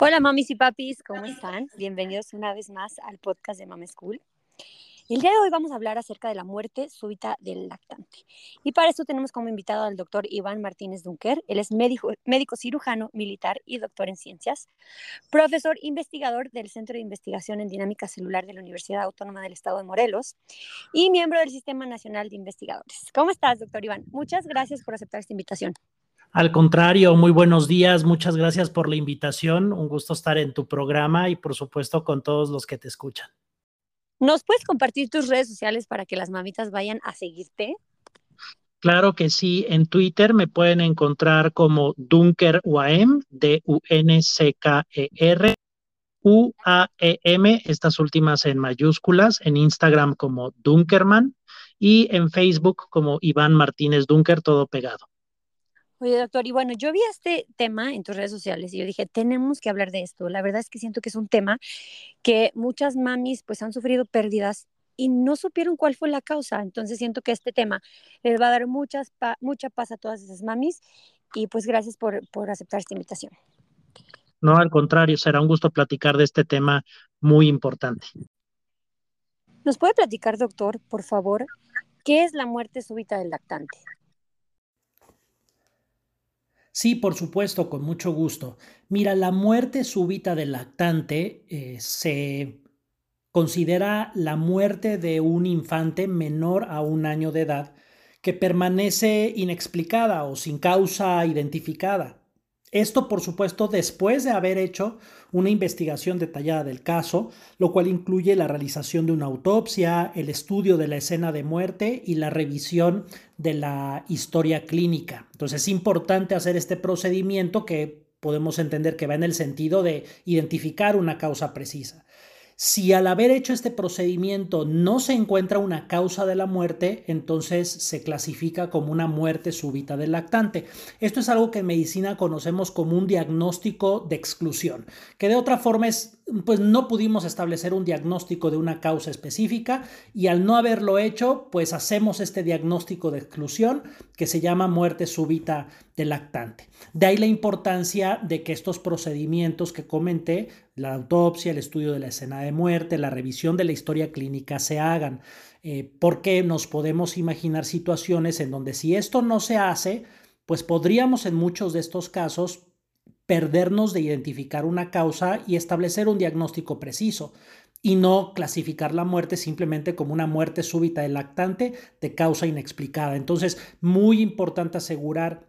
Hola mamis y papis, ¿cómo están? Bienvenidos una vez más al podcast de Mama School. El día de hoy vamos a hablar acerca de la muerte súbita del lactante. Y para esto tenemos como invitado al doctor Iván Martínez Dunker. Él es médico, médico cirujano militar y doctor en ciencias, profesor investigador del Centro de Investigación en Dinámica Celular de la Universidad Autónoma del Estado de Morelos y miembro del Sistema Nacional de Investigadores. ¿Cómo estás, doctor Iván? Muchas gracias por aceptar esta invitación. Al contrario, muy buenos días, muchas gracias por la invitación, un gusto estar en tu programa y por supuesto con todos los que te escuchan. ¿Nos puedes compartir tus redes sociales para que las mamitas vayan a seguirte? Claro que sí, en Twitter me pueden encontrar como Dunker UAM, D-U-N-C-K-E-R, U-A-E-M, estas últimas en mayúsculas, en Instagram como Dunkerman y en Facebook como Iván Martínez Dunker, todo pegado. Oye, doctor, y bueno, yo vi este tema en tus redes sociales y yo dije, tenemos que hablar de esto. La verdad es que siento que es un tema que muchas mamis pues han sufrido pérdidas y no supieron cuál fue la causa. Entonces siento que este tema les va a dar muchas mucha paz a todas esas mamis y pues gracias por, por aceptar esta invitación. No, al contrario, será un gusto platicar de este tema muy importante. ¿Nos puede platicar, doctor, por favor, qué es la muerte súbita del lactante? Sí, por supuesto, con mucho gusto. Mira, la muerte súbita del lactante eh, se considera la muerte de un infante menor a un año de edad que permanece inexplicada o sin causa identificada. Esto, por supuesto, después de haber hecho una investigación detallada del caso, lo cual incluye la realización de una autopsia, el estudio de la escena de muerte y la revisión de la historia clínica. Entonces es importante hacer este procedimiento que podemos entender que va en el sentido de identificar una causa precisa. Si al haber hecho este procedimiento no se encuentra una causa de la muerte, entonces se clasifica como una muerte súbita del lactante. Esto es algo que en medicina conocemos como un diagnóstico de exclusión, que de otra forma es pues no pudimos establecer un diagnóstico de una causa específica y al no haberlo hecho, pues hacemos este diagnóstico de exclusión que se llama muerte súbita del lactante. De ahí la importancia de que estos procedimientos que comenté, la autopsia, el estudio de la escena de muerte, la revisión de la historia clínica se hagan, eh, porque nos podemos imaginar situaciones en donde si esto no se hace, pues podríamos en muchos de estos casos perdernos de identificar una causa y establecer un diagnóstico preciso y no clasificar la muerte simplemente como una muerte súbita del lactante de causa inexplicada. Entonces, muy importante asegurar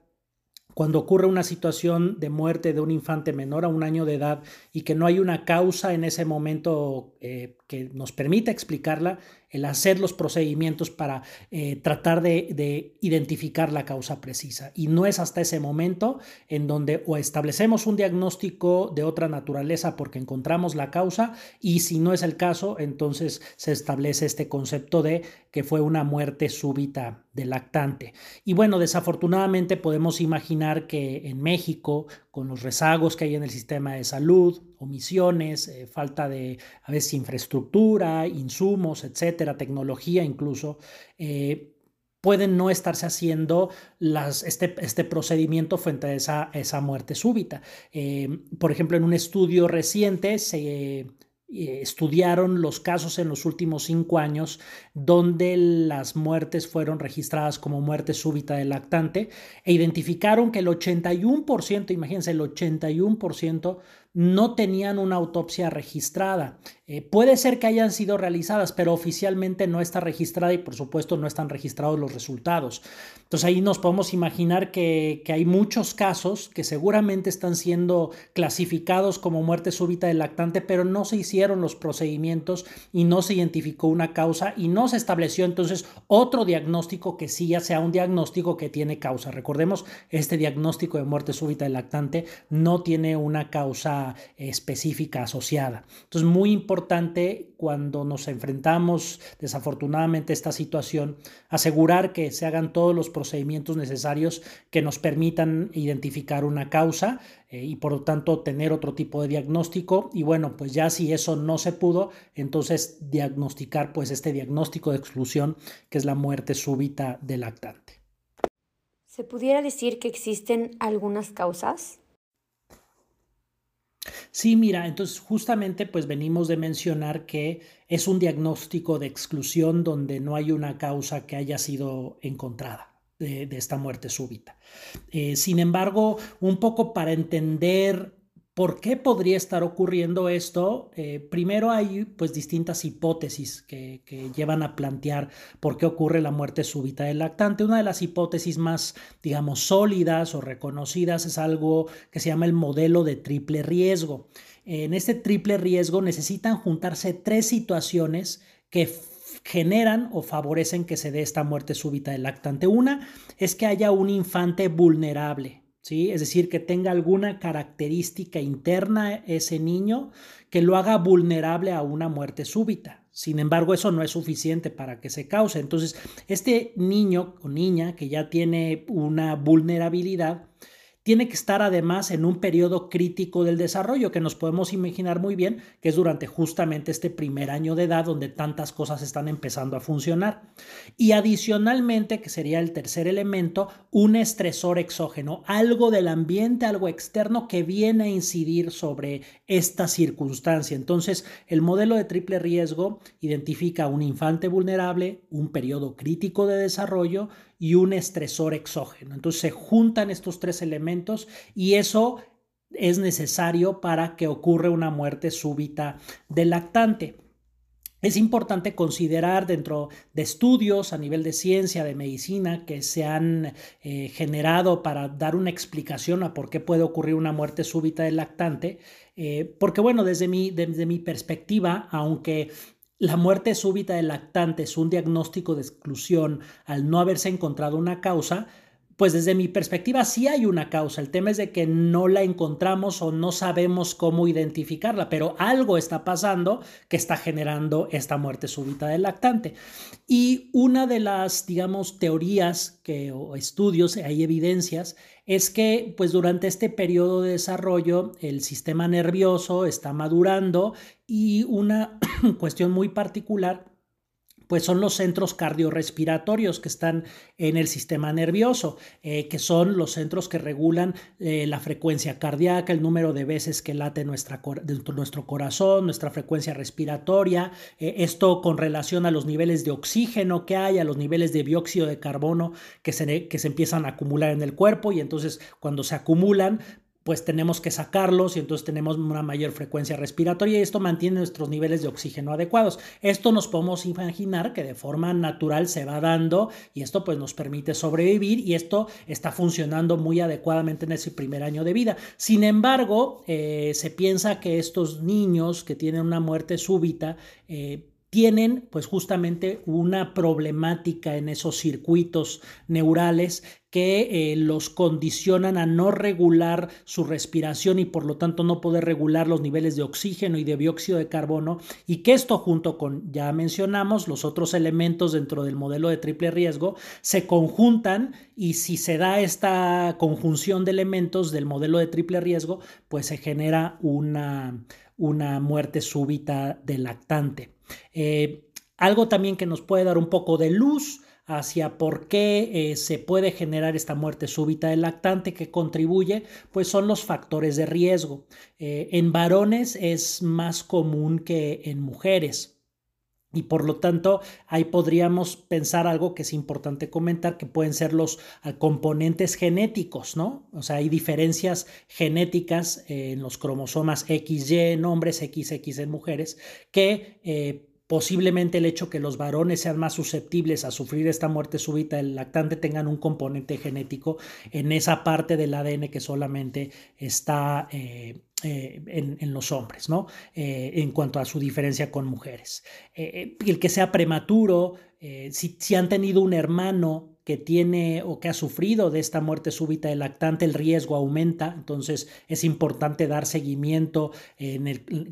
cuando ocurre una situación de muerte de un infante menor a un año de edad y que no hay una causa en ese momento eh, que nos permita explicarla, el hacer los procedimientos para eh, tratar de, identificar la causa precisa. Y no es hasta ese momento en donde o establecemos un diagnóstico de otra naturaleza porque encontramos la causa y si no es el caso, entonces se establece este concepto de que fue una muerte súbita del lactante. Y bueno, desafortunadamente podemos imaginar que en México, con los rezagos que hay en el sistema de salud, omisiones, eh, falta de a veces infraestructura, insumos, etcétera, tecnología incluso, eh, pueden no estarse haciendo este, este, procedimiento frente a esa, esa muerte súbita. Eh, por ejemplo, en un estudio reciente se estudiaron los casos en los últimos cinco años donde las muertes fueron registradas como muerte súbita del lactante e identificaron que el 81%, imagínense, el 81% no tenían una autopsia registrada. Eh, puede ser que hayan sido realizadas, pero oficialmente no está registrada y por supuesto no están registrados los resultados. Entonces ahí nos podemos imaginar que, hay muchos casos que seguramente están siendo clasificados como muerte súbita del lactante, pero no se hicieron los procedimientos y no se identificó una causa y no se estableció entonces otro diagnóstico que sí ya sea un diagnóstico que tiene causa. Recordemos, este diagnóstico de muerte súbita del lactante no tiene una causa específica asociada. Entonces, muy importante cuando nos enfrentamos desafortunadamente a esta situación, asegurar que se hagan todos los procedimientos necesarios que nos permitan identificar una causa eh, y por lo tanto tener otro tipo de diagnóstico. Y bueno, pues ya si eso no se pudo, entonces diagnosticar pues este diagnóstico de exclusión que es la muerte súbita del lactante. ¿Se pudiera decir que existen algunas causas? Sí, mira, entonces justamente pues venimos de mencionar que es un diagnóstico de exclusión donde no hay una causa que haya sido encontrada de, esta muerte súbita. Eh, sin embargo, un poco para entender ¿Por qué podría estar ocurriendo esto? Eh, primero hay pues distintas hipótesis que, llevan a plantear por qué ocurre la muerte súbita del lactante. Una de las hipótesis más, digamos, sólidas o reconocidas es algo que se llama el modelo de triple riesgo. En este triple riesgo necesitan juntarse tres situaciones que generan o favorecen que se dé esta muerte súbita del lactante. Una es que haya un infante vulnerable. Es decir, que tenga alguna característica interna ese niño que lo haga vulnerable a una muerte súbita. Sin embargo, eso no es suficiente para que se cause. Entonces, este niño o niña que ya tiene una vulnerabilidad, tiene que estar además en un periodo crítico del desarrollo que nos podemos imaginar muy bien que es durante justamente este primer año de edad donde tantas cosas están empezando a funcionar. Y adicionalmente, que sería el tercer elemento, un estresor exógeno, algo del ambiente, algo externo que viene a incidir sobre esta circunstancia. Entonces, el modelo de triple riesgo identifica un infante vulnerable, un periodo crítico de desarrollo y un estresor exógeno. Entonces se juntan estos tres elementos y eso es necesario para que ocurra una muerte súbita del lactante. Es importante considerar dentro de estudios a nivel de ciencia, de medicina, que se han eh, generado para dar una explicación a por qué puede ocurrir una muerte súbita del lactante, eh, porque bueno, desde mi, desde mi perspectiva, aunque la muerte súbita del lactante es un diagnóstico de exclusión al no haberse encontrado una causa, pues desde mi perspectiva sí hay una causa. El tema es de que no la encontramos o no sabemos cómo identificarla, pero algo está pasando que está generando esta muerte súbita del lactante. Y una de las, digamos, teorías que, o estudios, hay evidencias, es que pues durante este periodo de desarrollo el sistema nervioso está madurando y una cuestión muy particular pues son los centros cardiorrespiratorios que están en el sistema nervioso, eh, que son los centros que regulan eh, la frecuencia cardíaca, el número de veces que late nuestro corazón, nuestra frecuencia respiratoria, eh, esto con relación a los niveles de oxígeno que hay, a los niveles de dióxido de carbono que se, que se empiezan a acumular en el cuerpo y entonces cuando se acumulan, pues tenemos que sacarlos y entonces tenemos una mayor frecuencia respiratoria y esto mantiene nuestros niveles de oxígeno adecuados. Esto nos podemos imaginar que de forma natural se va dando y esto pues nos permite sobrevivir y esto está funcionando muy adecuadamente en ese primer año de vida. Sin embargo, eh, se piensa que estos niños que tienen una muerte súbita eh, tienen pues justamente una problemática en esos circuitos neurales que eh, los condicionan a no regular su respiración y por lo tanto no poder regular los niveles de oxígeno y de dióxido de carbono y que esto junto con, ya mencionamos, los otros elementos dentro del modelo de triple riesgo se conjuntan y si se da esta conjunción de elementos del modelo de triple riesgo, pues se genera una, una muerte súbita del lactante. Eh, algo también que nos puede dar un poco de luz hacia por qué eh, se puede generar esta muerte súbita del lactante que contribuye, pues son los factores de riesgo. Eh, en varones es más común que en mujeres. Y por lo tanto, ahí podríamos pensar algo que es importante comentar, que pueden ser los ah, componentes genéticos, ¿no? O sea, hay diferencias genéticas en los cromosomas XY en hombres, XX en mujeres, que eh, Posiblemente el hecho que los varones sean más susceptibles a sufrir esta muerte súbita del lactante tengan un componente genético en esa parte del ADN que solamente está eh, eh, en, los hombres, ¿no? Eh, en cuanto a su diferencia con mujeres. el que sea prematuro, si, si han tenido un hermano que tiene o que ha sufrido de esta muerte súbita del lactante, el riesgo aumenta. Entonces es importante dar seguimiento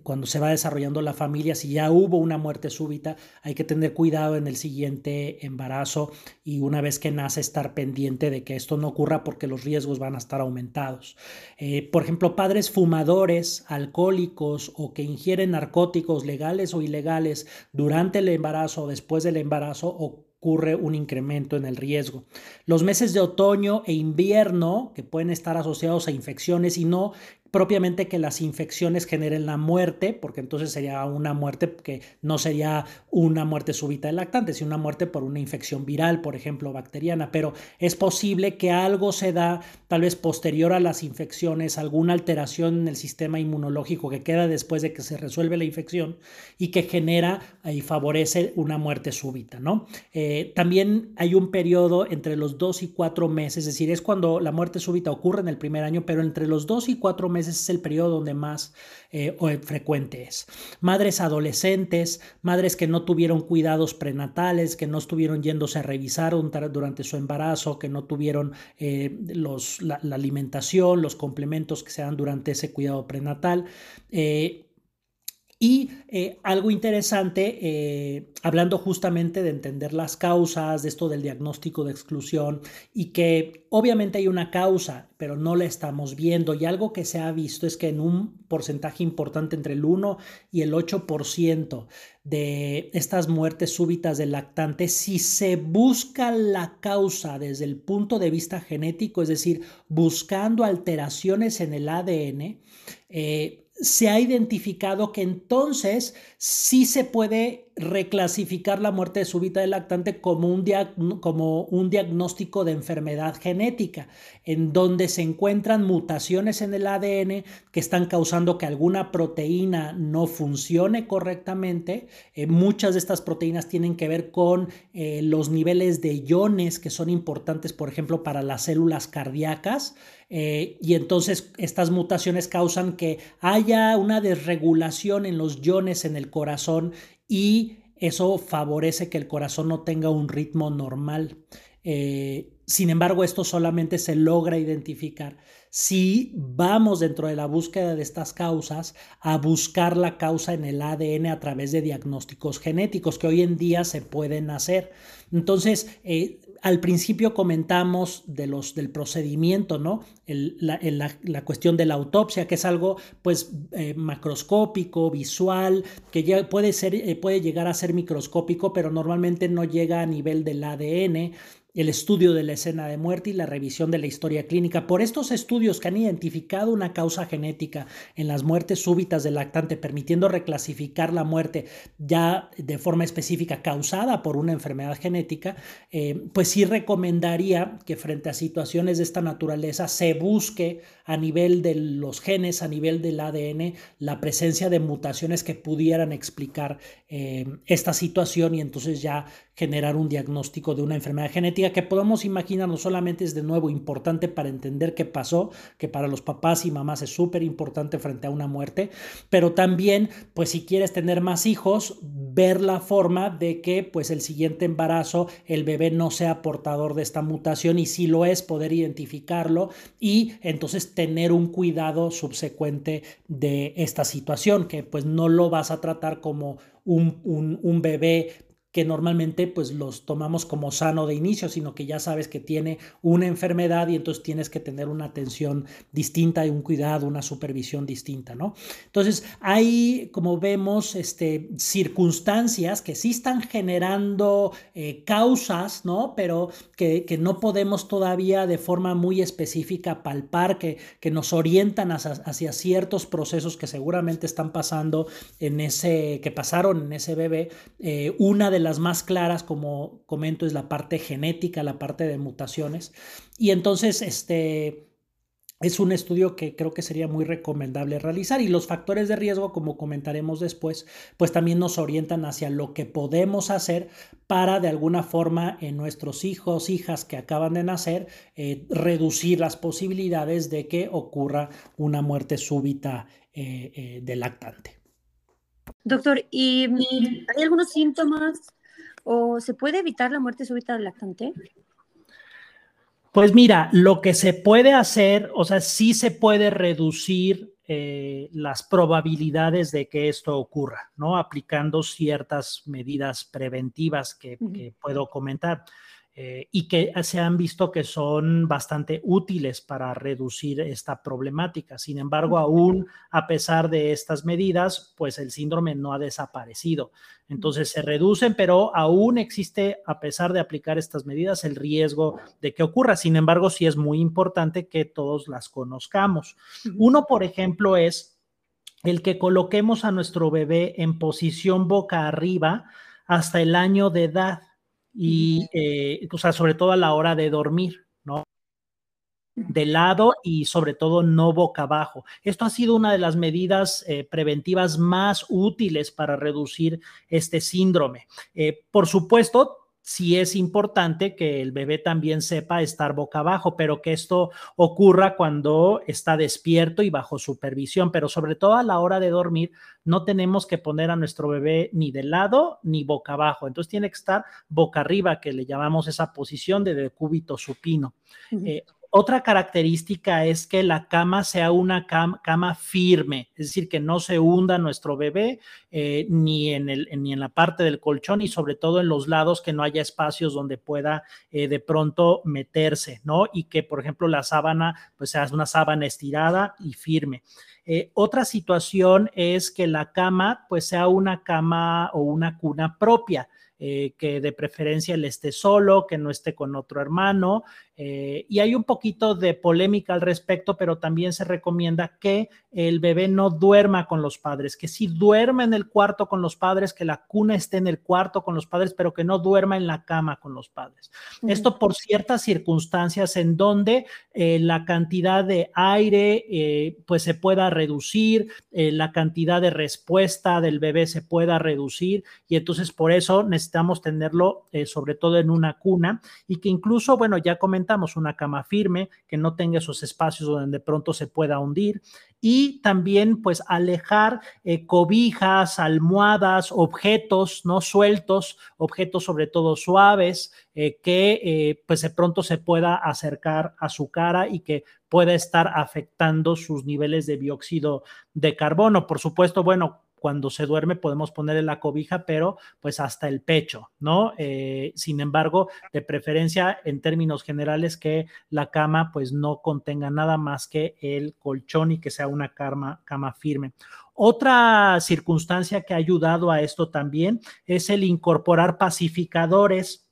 cuando se va desarrollando la familia. Si ya hubo una muerte súbita, hay que tener cuidado en el siguiente embarazo y una vez que nace estar pendiente de que esto no ocurra porque los riesgos van a estar aumentados. Eh, por ejemplo, padres fumadores, alcohólicos o que ingieren narcóticos legales o ilegales durante el embarazo o después del embarazo o ocurre un incremento en el riesgo. Los meses de otoño e invierno, que pueden estar asociados a infecciones y no propiamente que las infecciones generen la muerte, porque entonces sería una muerte que no sería una muerte súbita del lactante, sino una muerte por una infección viral, por ejemplo, bacteriana, pero es posible que algo se da tal vez posterior a las infecciones, alguna alteración en el sistema inmunológico que queda después de que se resuelve la infección y que genera y favorece una muerte súbita, ¿no? Eh, también hay un periodo entre los dos y cuatro meses, es decir, es cuando la muerte súbita ocurre en el primer año, pero entre los dos y cuatro meses es el periodo donde más eh, frecuente es. Madres adolescentes, madres que no tuvieron cuidados prenatales, que no estuvieron yéndose a revisar durante su embarazo, que no tuvieron eh, los, la, alimentación, los complementos que se dan durante ese cuidado prenatal. Eh, y eh, algo interesante, eh, hablando justamente de entender las causas, de esto del diagnóstico de exclusión, y que obviamente hay una causa, pero no la estamos viendo. Y algo que se ha visto es que en un porcentaje importante entre el 1 y el 8% de estas muertes súbitas del lactante, si se busca la causa desde el punto de vista genético, es decir, buscando alteraciones en el ADN, eh, se ha identificado que entonces sí se puede reclasificar la muerte súbita del lactante como un, como un diagnóstico de enfermedad genética, en donde se encuentran mutaciones en el ADN que están causando que alguna proteína no funcione correctamente. Eh, muchas de estas proteínas tienen que ver con eh, los niveles de iones que son importantes, por ejemplo, para las células cardíacas. Eh, y entonces estas mutaciones causan que haya una desregulación en los iones en el corazón y eso favorece que el corazón no tenga un ritmo normal. Eh, sin embargo, esto solamente se logra identificar si vamos dentro de la búsqueda de estas causas a buscar la causa en el ADN a través de diagnósticos genéticos que hoy en día se pueden hacer. Entonces, eh, al principio comentamos de los, del procedimiento, ¿no? la, cuestión de la autopsia, que es algo pues eh, macroscópico, visual, que ya puede, ser, eh, puede llegar a ser microscópico, pero normalmente no llega a nivel del ADN el estudio de la escena de muerte y la revisión de la historia clínica. Por estos estudios que han identificado una causa genética en las muertes súbitas del lactante, permitiendo reclasificar la muerte ya de forma específica causada por una enfermedad genética, eh, pues sí recomendaría que frente a situaciones de esta naturaleza se busque a nivel de los genes, a nivel del ADN, la presencia de mutaciones que pudieran explicar eh, esta situación y entonces ya generar un diagnóstico de una enfermedad genética que podemos imaginar no solamente es de nuevo importante para entender qué pasó, que para los papás y mamás es súper importante frente a una muerte, pero también, pues si quieres tener más hijos, ver la forma de que pues el siguiente embarazo el bebé no sea portador de esta mutación y si lo es, poder identificarlo y entonces tener un cuidado subsecuente de esta situación, que pues no lo vas a tratar como un, un, un bebé que normalmente pues los tomamos como sano de inicio, sino que ya sabes que tiene una enfermedad y entonces tienes que tener una atención distinta y un cuidado, una supervisión distinta, ¿no? Entonces hay, como vemos, este, circunstancias que sí están generando eh, causas, ¿no? Pero que, que, no podemos todavía de forma muy específica palpar, que, que nos orientan hacia, ciertos procesos que seguramente están pasando en ese, que pasaron en ese bebé. Eh, una de las más claras, como comento, es la parte genética, la parte de mutaciones. Y entonces, este... Es un estudio que creo que sería muy recomendable realizar y los factores de riesgo, como comentaremos después, pues también nos orientan hacia lo que podemos hacer para de alguna forma en nuestros hijos, hijas que acaban de nacer, eh, reducir las posibilidades de que ocurra una muerte súbita eh, eh, del lactante. Doctor, ¿y hay algunos síntomas o se puede evitar la muerte súbita del lactante? Pues mira, lo que se puede hacer, o sea, sí se puede reducir eh, las probabilidades de que esto ocurra, ¿no? Aplicando ciertas medidas preventivas que, puedo comentar. Eh, y que se han visto que son bastante útiles para reducir esta problemática. Sin embargo, aún a pesar de estas medidas, pues el síndrome no ha desaparecido. Entonces se reducen, pero aún existe, a pesar de aplicar estas medidas, el riesgo de que ocurra. Sin embargo, sí es muy importante que todos las conozcamos. Uno, por ejemplo, es el que coloquemos a nuestro bebé en posición boca arriba hasta el año de edad y, eh, o sea, sobre todo a la hora de dormir, ¿no? de lado y sobre todo no boca abajo. Esto ha sido una de las medidas eh, preventivas más útiles para reducir este síndrome. Eh, por supuesto, sí es importante que el bebé también sepa estar boca abajo, pero que esto ocurra cuando está despierto y bajo supervisión, pero sobre todo a la hora de dormir, no tenemos que poner a nuestro bebé ni de lado ni boca abajo. Entonces tiene que estar boca arriba, que le llamamos esa posición de decúbito supino. Otra característica es que la cama sea una cama, firme, es decir, que no se hunda nuestro bebé eh, ni, en el, ni en la parte del colchón y sobre todo en los lados que no haya espacios donde pueda eh, de pronto meterse, ¿no? Y que, por ejemplo, la sábana pues sea una sábana estirada y firme. Eh, otra situación es que la cama pues sea una cama o una cuna propia. que de preferencia él esté solo, que no esté con otro hermano, eh, y hay un poquito de polémica al respecto, pero también se recomienda que el bebé no duerma con los padres, que sí duerma en el cuarto con los padres, que la cuna esté en el cuarto con los padres, pero que no duerma en la cama con los padres. Esto por ciertas circunstancias en donde eh, la cantidad de aire eh, pues se pueda reducir, la cantidad de respuesta del bebé se pueda reducir y entonces por eso necesitamos tenerlo sobre todo en una cuna y que incluso, bueno, ya comenté una cama firme, que no tenga esos espacios donde de pronto se pueda hundir y también pues alejar eh, cobijas, almohadas, objetos no sueltos, objetos sobre todo suaves eh, que eh, pues de pronto se pueda acercar a su cara y que pueda estar afectando sus niveles de dióxido de carbono. Por supuesto, bueno, cuando se duerme podemos ponerle la cobija, pero pues hasta el pecho, ¿no? Eh, sin embargo, de preferencia en términos generales que la cama pues no contenga nada más que el colchón y que sea una cama, firme. Otra circunstancia que ha ayudado a esto también es el incorporar pacificadores,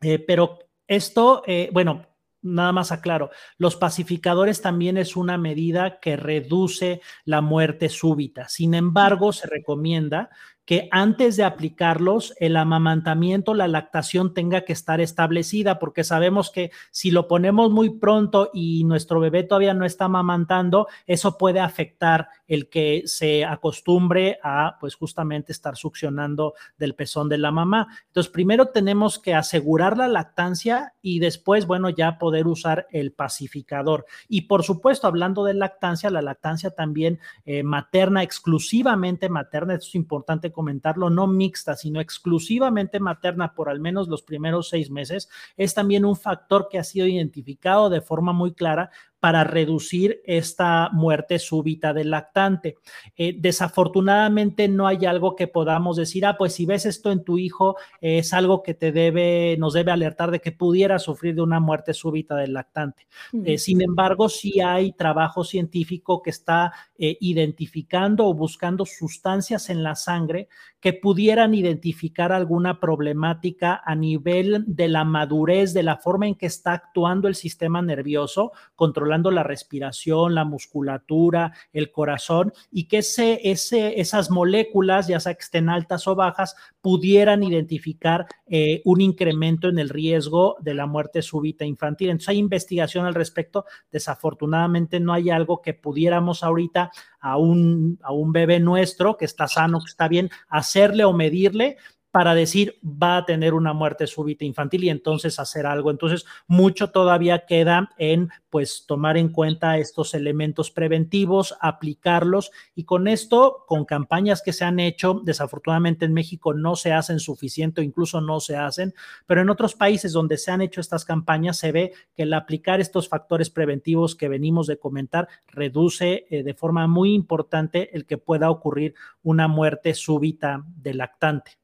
eh, pero esto, eh, bueno, nada más aclaro, los pacificadores también es una medida que reduce la muerte súbita. Sin embargo, se recomienda que antes de aplicarlos, el amamantamiento, la lactación tenga que estar establecida, porque sabemos que si lo ponemos muy pronto y nuestro bebé todavía no está amamantando, eso puede afectar el que se acostumbre a, pues justamente estar succionando del pezón de la mamá. Entonces, primero tenemos que asegurar la lactancia y después, bueno, ya poder usar el pacificador. Y por supuesto, hablando de lactancia, la lactancia también eh, materna, exclusivamente materna, esto es importante comentarlo, no mixta, sino exclusivamente materna por al menos los primeros seis meses, es también un factor que ha sido identificado de forma muy clara para reducir esta muerte súbita del lactante. Eh, desafortunadamente no hay algo que podamos decir, ah, pues si ves esto en tu hijo, es algo que te debe, nos debe alertar de que pudiera sufrir de una muerte súbita del lactante. Eh, sin embargo, sí hay trabajo científico que está eh, identificando o buscando sustancias en la sangre que pudieran identificar alguna problemática a nivel de la madurez, de la forma en que está actuando el sistema nervioso, controlando la respiración, la musculatura, el corazón, y que esas moléculas, ya sea que estén altas o bajas, pudieran identificar eh, un incremento en el riesgo de la muerte súbita infantil. Entonces hay investigación al respecto. Desafortunadamente no hay algo que pudiéramos ahorita a un, a un bebé nuestro que está sano, que está bien, hacerle o medirle, para decir va a tener una muerte súbita infantil y entonces hacer algo. Entonces, mucho todavía queda en pues tomar en cuenta estos elementos preventivos, aplicarlos y con esto, con campañas que se han hecho, desafortunadamente en México no se hacen suficiente o incluso no se hacen, pero en otros países donde se han hecho estas campañas se ve que el aplicar estos factores preventivos que venimos de comentar reduce eh, de forma muy importante el que pueda ocurrir una muerte súbita del lactante.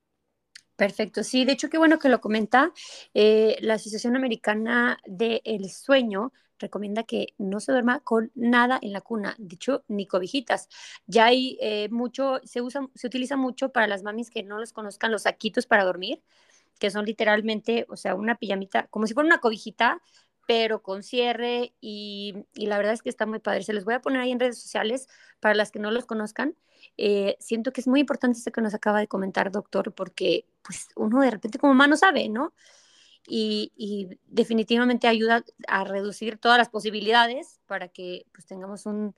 Perfecto, sí, de hecho qué bueno que lo comenta. Eh, la Asociación Americana del Sueño recomienda que no se duerma con nada en la cuna, de hecho, ni cobijitas. Ya hay eh, mucho, se usa, se utiliza mucho para las mamis que no los conozcan, los saquitos para dormir, que son literalmente, o sea, una pijamita, como si fuera una cobijita, pero con cierre y, y la verdad es que está muy padre. Se los voy a poner ahí en redes sociales para las que no los conozcan eh, siento que es muy importante esto que nos acaba de comentar, doctor, porque pues uno de repente como humano sabe, ¿no? Y, definitivamente ayuda a reducir todas las posibilidades para que pues tengamos un,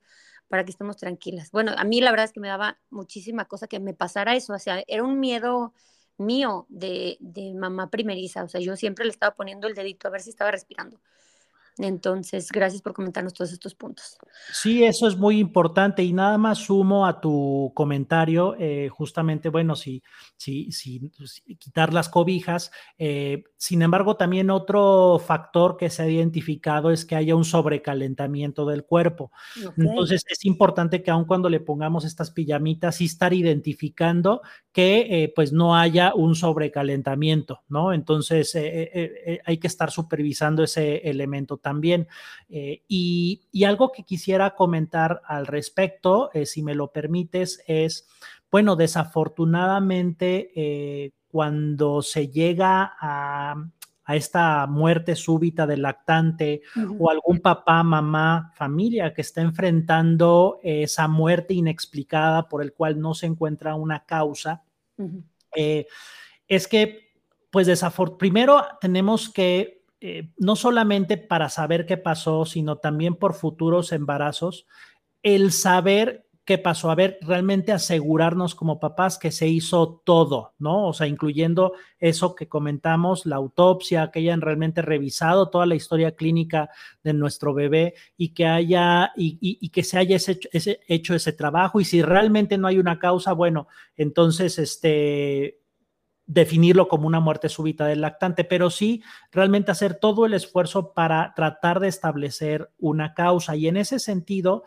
para que estemos tranquilas. Bueno, a mí la verdad es que me daba muchísima cosa que me pasara eso, o sea, era un miedo mío de, de mamá primeriza, o sea, yo siempre le estaba poniendo el dedito a ver si estaba respirando. Entonces, gracias por comentarnos todos estos puntos. Sí, eso es muy importante y nada más sumo a tu comentario, eh, justamente, bueno, si, si, si, quitar las cobijas, eh, sin embargo, también otro factor que se ha identificado es que haya un sobrecalentamiento del cuerpo. Entonces, es importante que aun cuando le pongamos estas pijamitas, sí estar identificando que eh, pues no haya un sobrecalentamiento, ¿no? Entonces, hay que estar supervisando ese elemento también. Eh, y, algo que quisiera comentar al respecto, eh, si me lo permites, es, bueno, desafortunadamente, eh, cuando se llega a, esta muerte súbita del lactante o algún papá, mamá, familia que está enfrentando esa muerte inexplicada por el cual no se encuentra una causa, es que, pues, desafortunadamente, primero tenemos que eh, no solamente para saber qué pasó, sino también por futuros embarazos, el saber qué pasó, a ver, realmente asegurarnos como papás que se hizo todo, ¿no? O sea, incluyendo eso que comentamos, la autopsia, que hayan realmente revisado toda la historia clínica de nuestro bebé y que haya, y, que se haya hecho ese trabajo. Y si realmente no hay una causa, bueno, entonces, este, definirlo como una muerte súbita del lactante, pero sí realmente hacer todo el esfuerzo para tratar de establecer una causa. Y en ese sentido,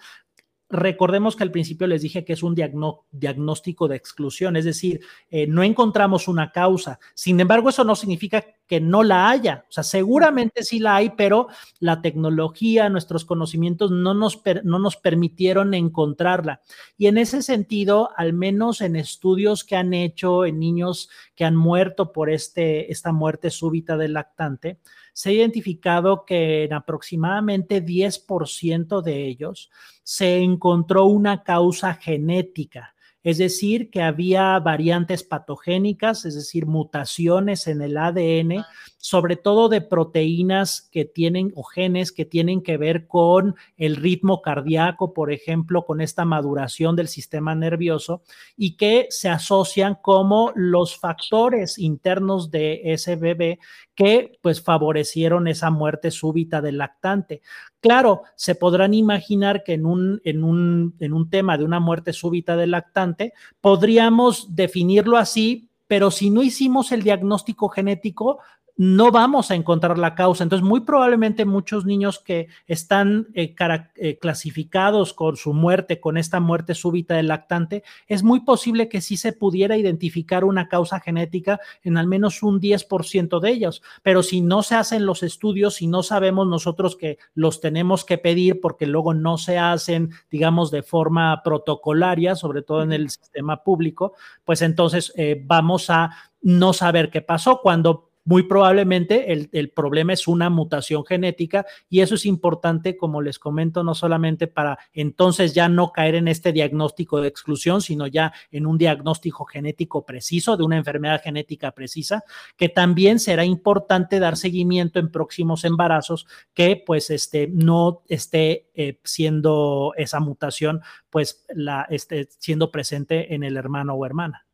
Recordemos que al principio les dije que es un diagnóstico de exclusión, es decir, eh, no encontramos una causa. Sin embargo, eso no significa que no la haya. O sea, seguramente sí la hay, pero la tecnología, nuestros conocimientos no nos, no nos permitieron encontrarla. Y en ese sentido, al menos en estudios que han hecho en niños que han muerto por este, esta muerte súbita del lactante, se ha identificado que en aproximadamente 10% de ellos se encontró una causa genética es decir, que había variantes patogénicas, es decir, mutaciones en el ADN, sobre todo de proteínas que tienen o genes que tienen que ver con el ritmo cardíaco, por ejemplo, con esta maduración del sistema nervioso y que se asocian como los factores internos de ese bebé que pues favorecieron esa muerte súbita del lactante. Claro, se podrán imaginar que en un, en un, en un tema de una muerte súbita del lactante, podríamos definirlo así, pero si no hicimos el diagnóstico genético, no vamos a encontrar la causa. Entonces, muy probablemente muchos niños que están eh, eh, clasificados con su muerte, con esta muerte súbita del lactante, es muy posible que sí se pudiera identificar una causa genética en al menos un 10% de ellos. Pero si no se hacen los estudios, si no sabemos nosotros que los tenemos que pedir porque luego no se hacen, digamos, de forma protocolaria, sobre todo en el sistema público, pues entonces eh, vamos a no saber qué pasó cuando muy probablemente el, problema es una mutación genética y eso es importante, como les comento, no solamente para entonces ya no caer en este diagnóstico de exclusión, sino ya en un diagnóstico genético preciso de una enfermedad genética precisa, que también será importante dar seguimiento en próximos embarazos que pues este, no esté eh, siendo esa mutación pues la esté siendo presente en el hermano o hermana.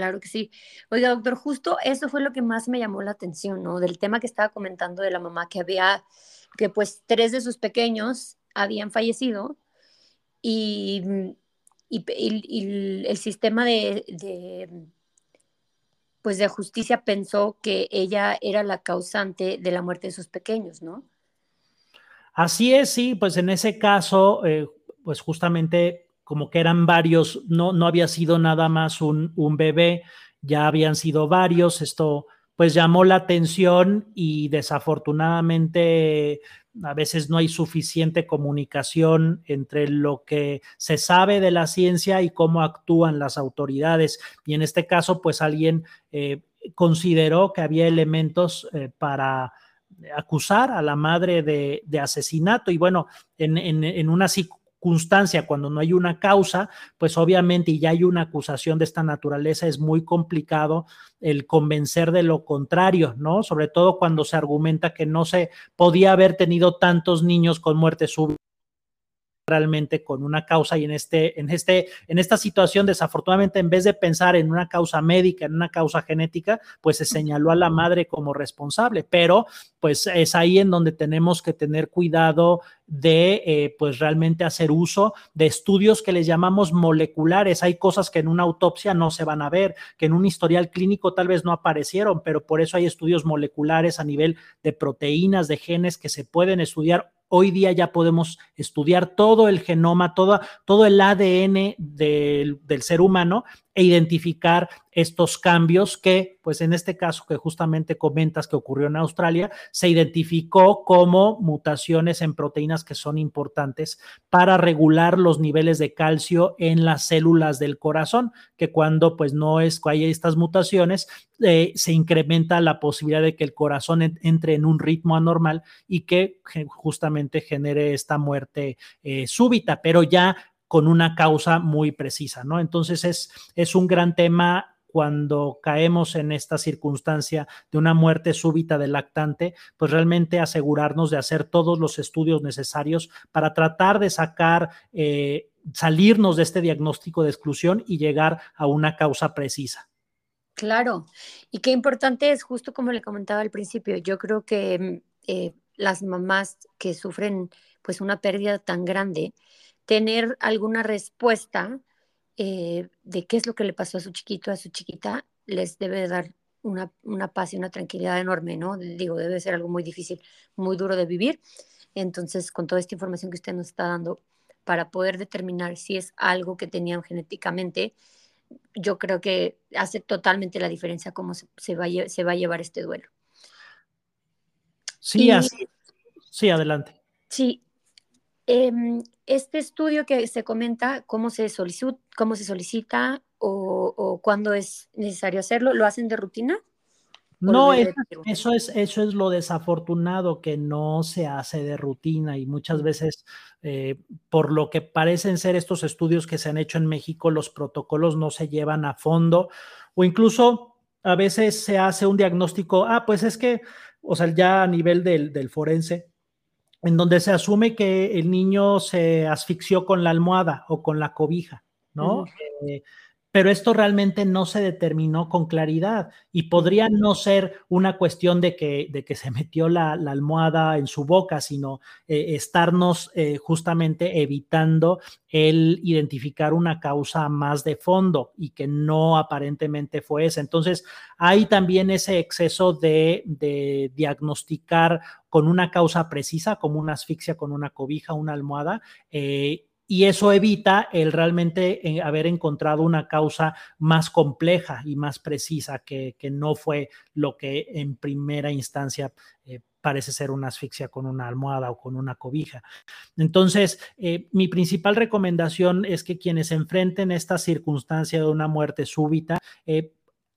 Claro que sí. Oiga, doctor, justo eso fue lo que más me llamó la atención, ¿no? Del tema que estaba comentando de la mamá que había, que pues tres de sus pequeños habían fallecido y, y, el sistema de, de, pues de justicia pensó que ella era la causante de la muerte de sus pequeños, ¿no? Así es, sí, pues en ese caso, eh, pues justamente como que eran varios, no, no había sido nada más un, un bebé ya habían sido varios. Esto pues llamó la atención y desafortunadamente a veces no hay suficiente comunicación entre lo que se sabe de la ciencia y cómo actúan las autoridades. Y en este caso, pues alguien eh, consideró que había elementos eh, para acusar a la madre de, asesinato. Y bueno, en, en, en una circunstancia, cuando no hay una causa, pues obviamente y ya hay una acusación de esta naturaleza, es muy complicado el convencer de lo contrario, ¿no? Sobre todo cuando se argumenta que no se podía haber tenido tantos niños con muerte súbita realmente con una causa y en este, en este, en esta situación, desafortunadamente, en vez de pensar en una causa médica, en una causa genética, pues se señaló a la madre como responsable, pero pues es ahí en donde tenemos que tener cuidado de eh, pues realmente hacer uso de estudios que les llamamos moleculares. Hay cosas que en una autopsia no se van a ver, que en un historial clínico tal vez no aparecieron, pero por eso hay estudios moleculares a nivel de proteínas, de genes que se pueden estudiar Hoy día ya podemos estudiar todo el genoma, todo, todo el ADN del, del ser humano e identificar estos cambios que, pues en este caso que justamente comentas que ocurrió en Australia, se identificó como mutaciones en proteínas que son importantes para regular los niveles de calcio en las células del corazón, que cuando pues no es, hay estas mutaciones, eh, se incrementa la posibilidad de que el corazón entre en un ritmo anormal y que justamente genere esta muerte eh, súbita, pero ya con una causa muy precisa, ¿no? Entonces es, es un gran tema cuando caemos en esta circunstancia de una muerte súbita del lactante, pues realmente asegurarnos de hacer todos los estudios necesarios para tratar de sacar, eh, salirnos de este diagnóstico de exclusión y llegar a una causa precisa. Claro, y qué importante es, justo como le comentaba al principio, yo creo que mm, eh, las mamás que sufren pues una pérdida tan grande, tener alguna respuesta eh, de qué es lo que le pasó a su chiquito, a su chiquita, les debe dar una, una, paz y una tranquilidad enorme, ¿no? Digo, debe ser algo muy difícil, muy duro de vivir. Entonces, con toda esta información que usted nos está dando, para poder determinar si es algo que tenían genéticamente, yo creo que hace totalmente la diferencia cómo se, se, va, se va a llevar este duelo. Sí, así. Sí, adelante. Sí, Em, este estudio que se comenta, cómo se, cómo se solicita o, cuándo es necesario hacerlo, ¿lo hacen de rutina? No, eso, es, eso es lo desafortunado que no se hace de rutina y muchas veces, eh, por lo que parecen ser estos estudios que se han hecho en México, los protocolos no se llevan a fondo o incluso a veces se hace un diagnóstico, ah, pues es que, o sea, ya a nivel del, del forense, en donde se asume que el niño se asfixió con la almohada o con la cobija, ¿no? Pero esto realmente no se determinó con claridad y podría no ser una cuestión de que, de que se metió la, almohada en su boca, sino eh, estarnos eh, justamente evitando el identificar una causa más de fondo y que no aparentemente fue esa. Entonces, hay también ese exceso de, de diagnosticar con una causa precisa, como una asfixia con una cobija, una almohada, eh, y eso evita el realmente eh, haber encontrado una causa más compleja y más precisa que, no fue lo que en primera instancia eh, parece ser una asfixia con una almohada o con una cobija. Entonces, eh, mi principal recomendación es que quienes enfrenten esta circunstancia de una muerte súbita,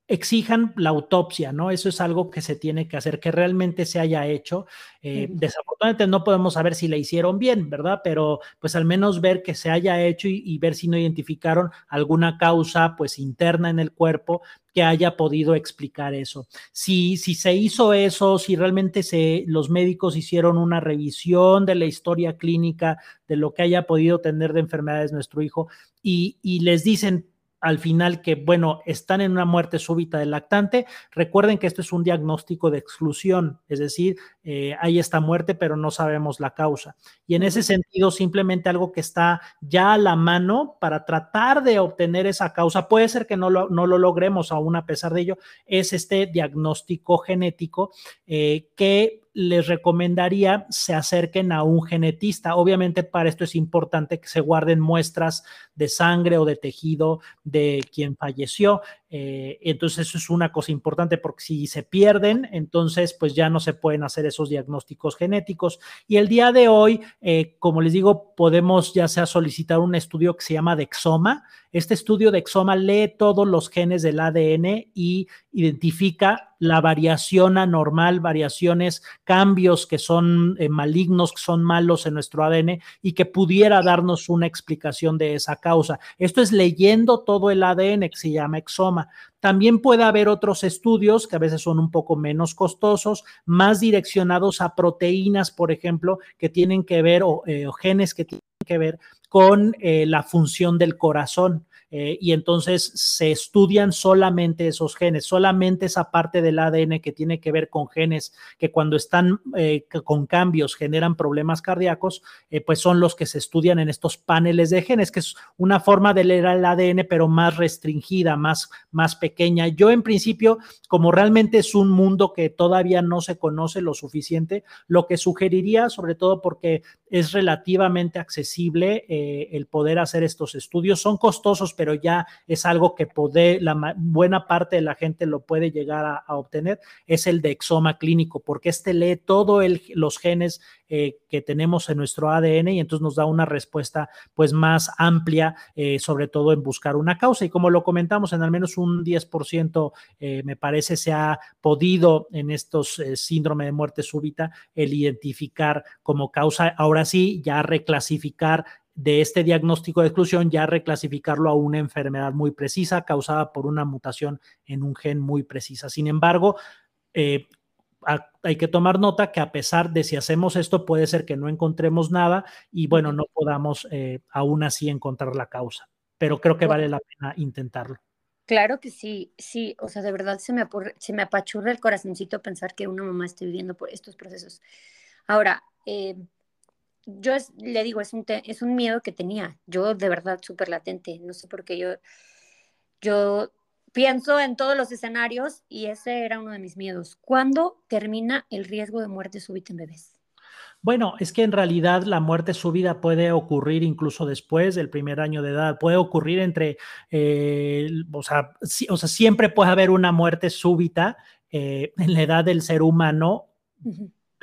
exijan la autopsia, ¿no? Eso es algo que se tiene que hacer, que realmente se haya hecho. Eh, desafortunadamente no podemos saber si la hicieron bien, ¿verdad? Pero pues al menos ver que se haya hecho y, ver si no identificaron alguna causa pues interna en el cuerpo que haya podido explicar eso. Si, si se hizo eso, si realmente se, los médicos hicieron una revisión de la historia clínica de lo que haya podido tener de enfermedades nuestro hijo y, y les dicen, al final que, bueno, están en una muerte súbita del lactante. Recuerden que esto es un diagnóstico de exclusión, es decir, eh, hay esta muerte, pero no sabemos la causa. Y en ese sentido, simplemente algo que está ya a la mano para tratar de obtener esa causa, puede ser que no lo, no lo logremos aún a pesar de ello, es este diagnóstico genético eh, que les recomendaría se acerquen a un genetista. Obviamente para esto es importante que se guarden muestras de sangre o de tejido de quien falleció. Eh, entonces eso es una cosa importante porque si se pierden, entonces pues ya no se pueden hacer esos diagnósticos genéticos. Y el día de hoy, eh, como les digo, podemos ya sea solicitar un estudio que se llama Dexoma. Este estudio de Exoma lee todos los genes del ADN y identifica la variación anormal, variaciones, cambios que son eh, malignos, que son malos en nuestro ADN y que pudiera darnos una explicación de esa causa. Esto es leyendo todo el ADN que se llama exoma. También puede haber otros estudios que a veces son un poco menos costosos, más direccionados a proteínas, por ejemplo, que tienen que ver o, eh, genes que tienen que ver con eh, la función del corazón. Eh, y entonces se estudian solamente esos genes, solamente esa parte del ADN que tiene que ver con genes que cuando están eh, con cambios generan problemas cardíacos, eh, pues son los que se estudian en estos paneles de genes, que es una forma de leer el ADN, pero más restringida, más, más pequeña. Yo en principio, como realmente es un mundo que todavía no se conoce lo suficiente, lo que sugeriría, sobre todo porque es relativamente accesible el poder hacer estos estudios, son costosos, pero ya es algo que puede, la buena parte de la gente lo puede llegar a, obtener, es el de exoma clínico, porque este lee todos los genes eh, que tenemos en nuestro ADN y entonces nos da una respuesta pues más amplia, eh, sobre todo en buscar una causa. Y como lo comentamos, en al menos un 10% eh, me parece se ha podido en estos síndrome de muerte súbita el identificar como causa, ahora sí, ya reclasificar de este diagnóstico de exclusión ya reclasificarlo a una enfermedad muy precisa causada por una mutación en un gen muy precisa. Sin embargo, eh, hay que tomar nota que a pesar de si hacemos esto, puede ser que no encontremos nada y bueno, no podamos eh, aún así encontrar la causa, pero creo que vale la pena intentarlo. Claro que sí, sí, o sea, de verdad se me, se me apachurra el corazoncito pensar que una mamá esté viviendo por estos procesos. Ahora, eh, yo le digo, es un, es un miedo que tenía, yo de verdad súper latente, no sé por qué yo, yo pienso en todos los escenarios y ese era uno de mis miedos. ¿Cuándo termina el riesgo de muerte súbita en bebés? Bueno, es que en realidad la muerte súbita puede ocurrir incluso después del primer año de edad, puede ocurrir entre, eh, o, sea, o, sea, siempre puede haber una muerte súbita eh, en la edad del ser humano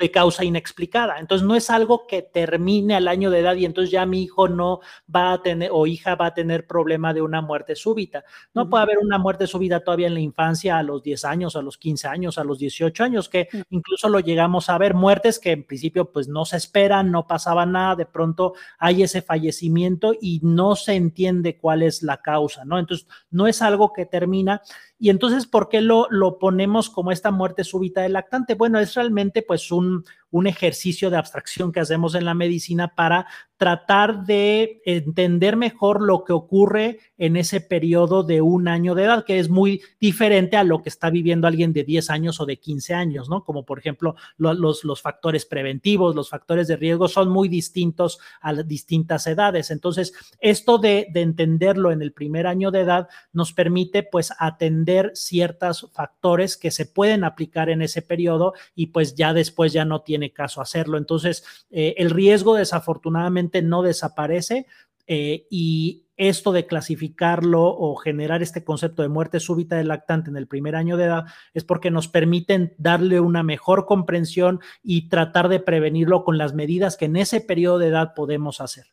de causa inexplicada. Entonces no es algo que termine al año de edad y entonces ya mi hijo no va a tener o hija va a tener problema de una muerte súbita. No puede haber una muerte súbita todavía en la infancia a los 10 años, a los 15 años, a los 18 años, que incluso lo llegamos a ver, muertes que en principio pues no se esperan, no pasaba nada, de pronto hay ese fallecimiento y no se entiende cuál es la causa, ¿no? Entonces no es algo que termina y entonces, ¿por qué lo, lo ponemos como esta muerte súbita del lactante? Bueno, es realmente pues un, un ejercicio de abstracción que hacemos en la medicina para tratar de entender mejor lo que ocurre en ese periodo de un año de edad, que es muy diferente a lo que está viviendo alguien de 10 años o de 15 años, ¿no? Como por ejemplo los, los factores preventivos, los factores de riesgo son muy distintos a las distintas edades. Entonces, esto de, de entenderlo en el primer año de edad nos permite pues atender ciertos factores que se pueden aplicar en ese periodo y pues ya después ya no tiene caso hacerlo. Entonces, eh, el riesgo desafortunadamente no desaparece eh, y esto de clasificarlo o generar este concepto de muerte súbita del lactante en el primer año de edad es porque nos permiten darle una mejor comprensión y tratar de prevenirlo con las medidas que en ese periodo de edad podemos hacer.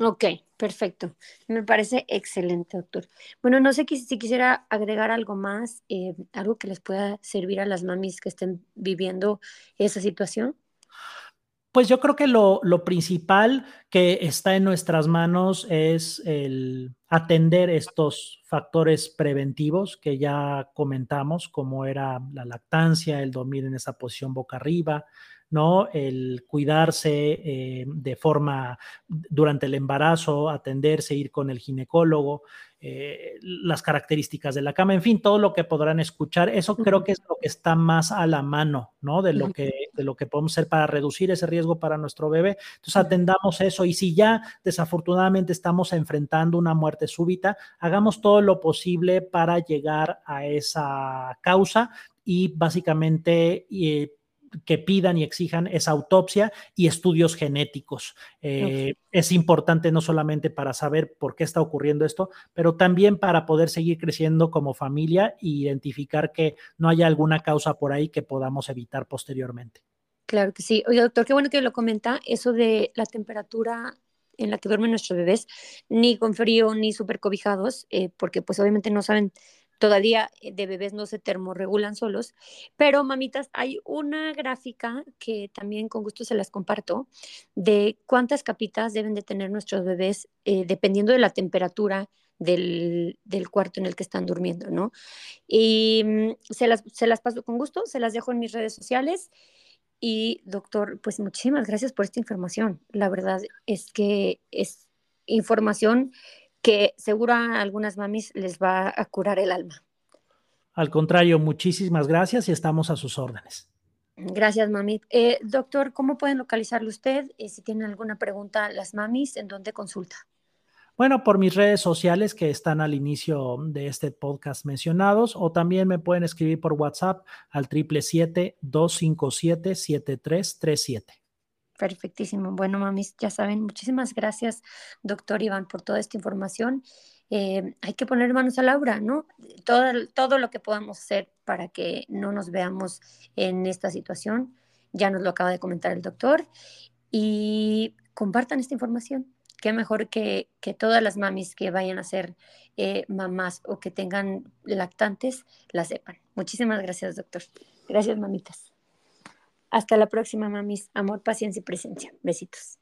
Ok, perfecto. Me parece excelente, doctor. Bueno, no sé si quisiera agregar algo más, eh, algo que les pueda servir a las mamis que estén viviendo esa situación. Pues yo creo que lo, principal que está en nuestras manos es el atender estos factores preventivos que ya comentamos, como era la lactancia, el dormir en esa posición boca arriba, ¿no? El cuidarse eh, de forma durante el embarazo, atenderse, ir con el ginecólogo, eh, las características de la cama, en fin, todo lo que podrán escuchar. Eso creo que es lo que está más a la mano, ¿no? De lo que, de lo que podemos hacer para reducir ese riesgo para nuestro bebé. Entonces, atendamos eso. Y si ya desafortunadamente estamos enfrentando una muerte súbita, hagamos todo lo posible para llegar a esa causa y básicamente... Eh, que pidan y exijan esa autopsia y estudios genéticos. Eh, es importante no solamente para saber por qué está ocurriendo esto, pero también para poder seguir creciendo como familia e identificar que no haya alguna causa por ahí que podamos evitar posteriormente. Claro que sí. Oye, doctor, qué bueno que lo comenta, eso de la temperatura en la que duermen nuestros bebés, ni con frío ni súper cobijados, eh, porque pues obviamente no saben todavía eh, de bebés no se termorregulan solos, pero mamitas, hay una gráfica que también con gusto se las comparto de cuántas capitas deben de tener nuestros bebés eh, dependiendo de la temperatura del, cuarto en el que están durmiendo, ¿no? Y mm, se, las, se las paso con gusto, se las dejo en mis redes sociales. Y doctor, pues muchísimas gracias por esta información. La verdad es que es información que seguro a algunas mamis les va a curar el alma. Al contrario, muchísimas gracias y estamos a sus órdenes. Gracias, mami. Eh, doctor, ¿cómo pueden localizarlo usted? Eh, si tienen alguna pregunta, las mamis, ¿en dónde consulta? Bueno, por mis redes sociales que están al inicio de este podcast mencionados, o también me pueden escribir por WhatsApp al 777-257-7337. Perfectísimo. Bueno, mamis, ya saben, muchísimas gracias, doctor Iván, por toda esta información. Eh, hay que poner manos a la obra, ¿no? Todo, todo lo que podamos hacer para que no nos veamos en esta situación, ya nos lo acaba de comentar el doctor, y compartan esta información. Qué mejor que, que todas las mamis que vayan a ser eh, mamás o que tengan lactantes la sepan. Muchísimas gracias, doctor. Gracias, mamitas. Hasta la próxima, mamis. Amor, paciencia y presencia. Besitos.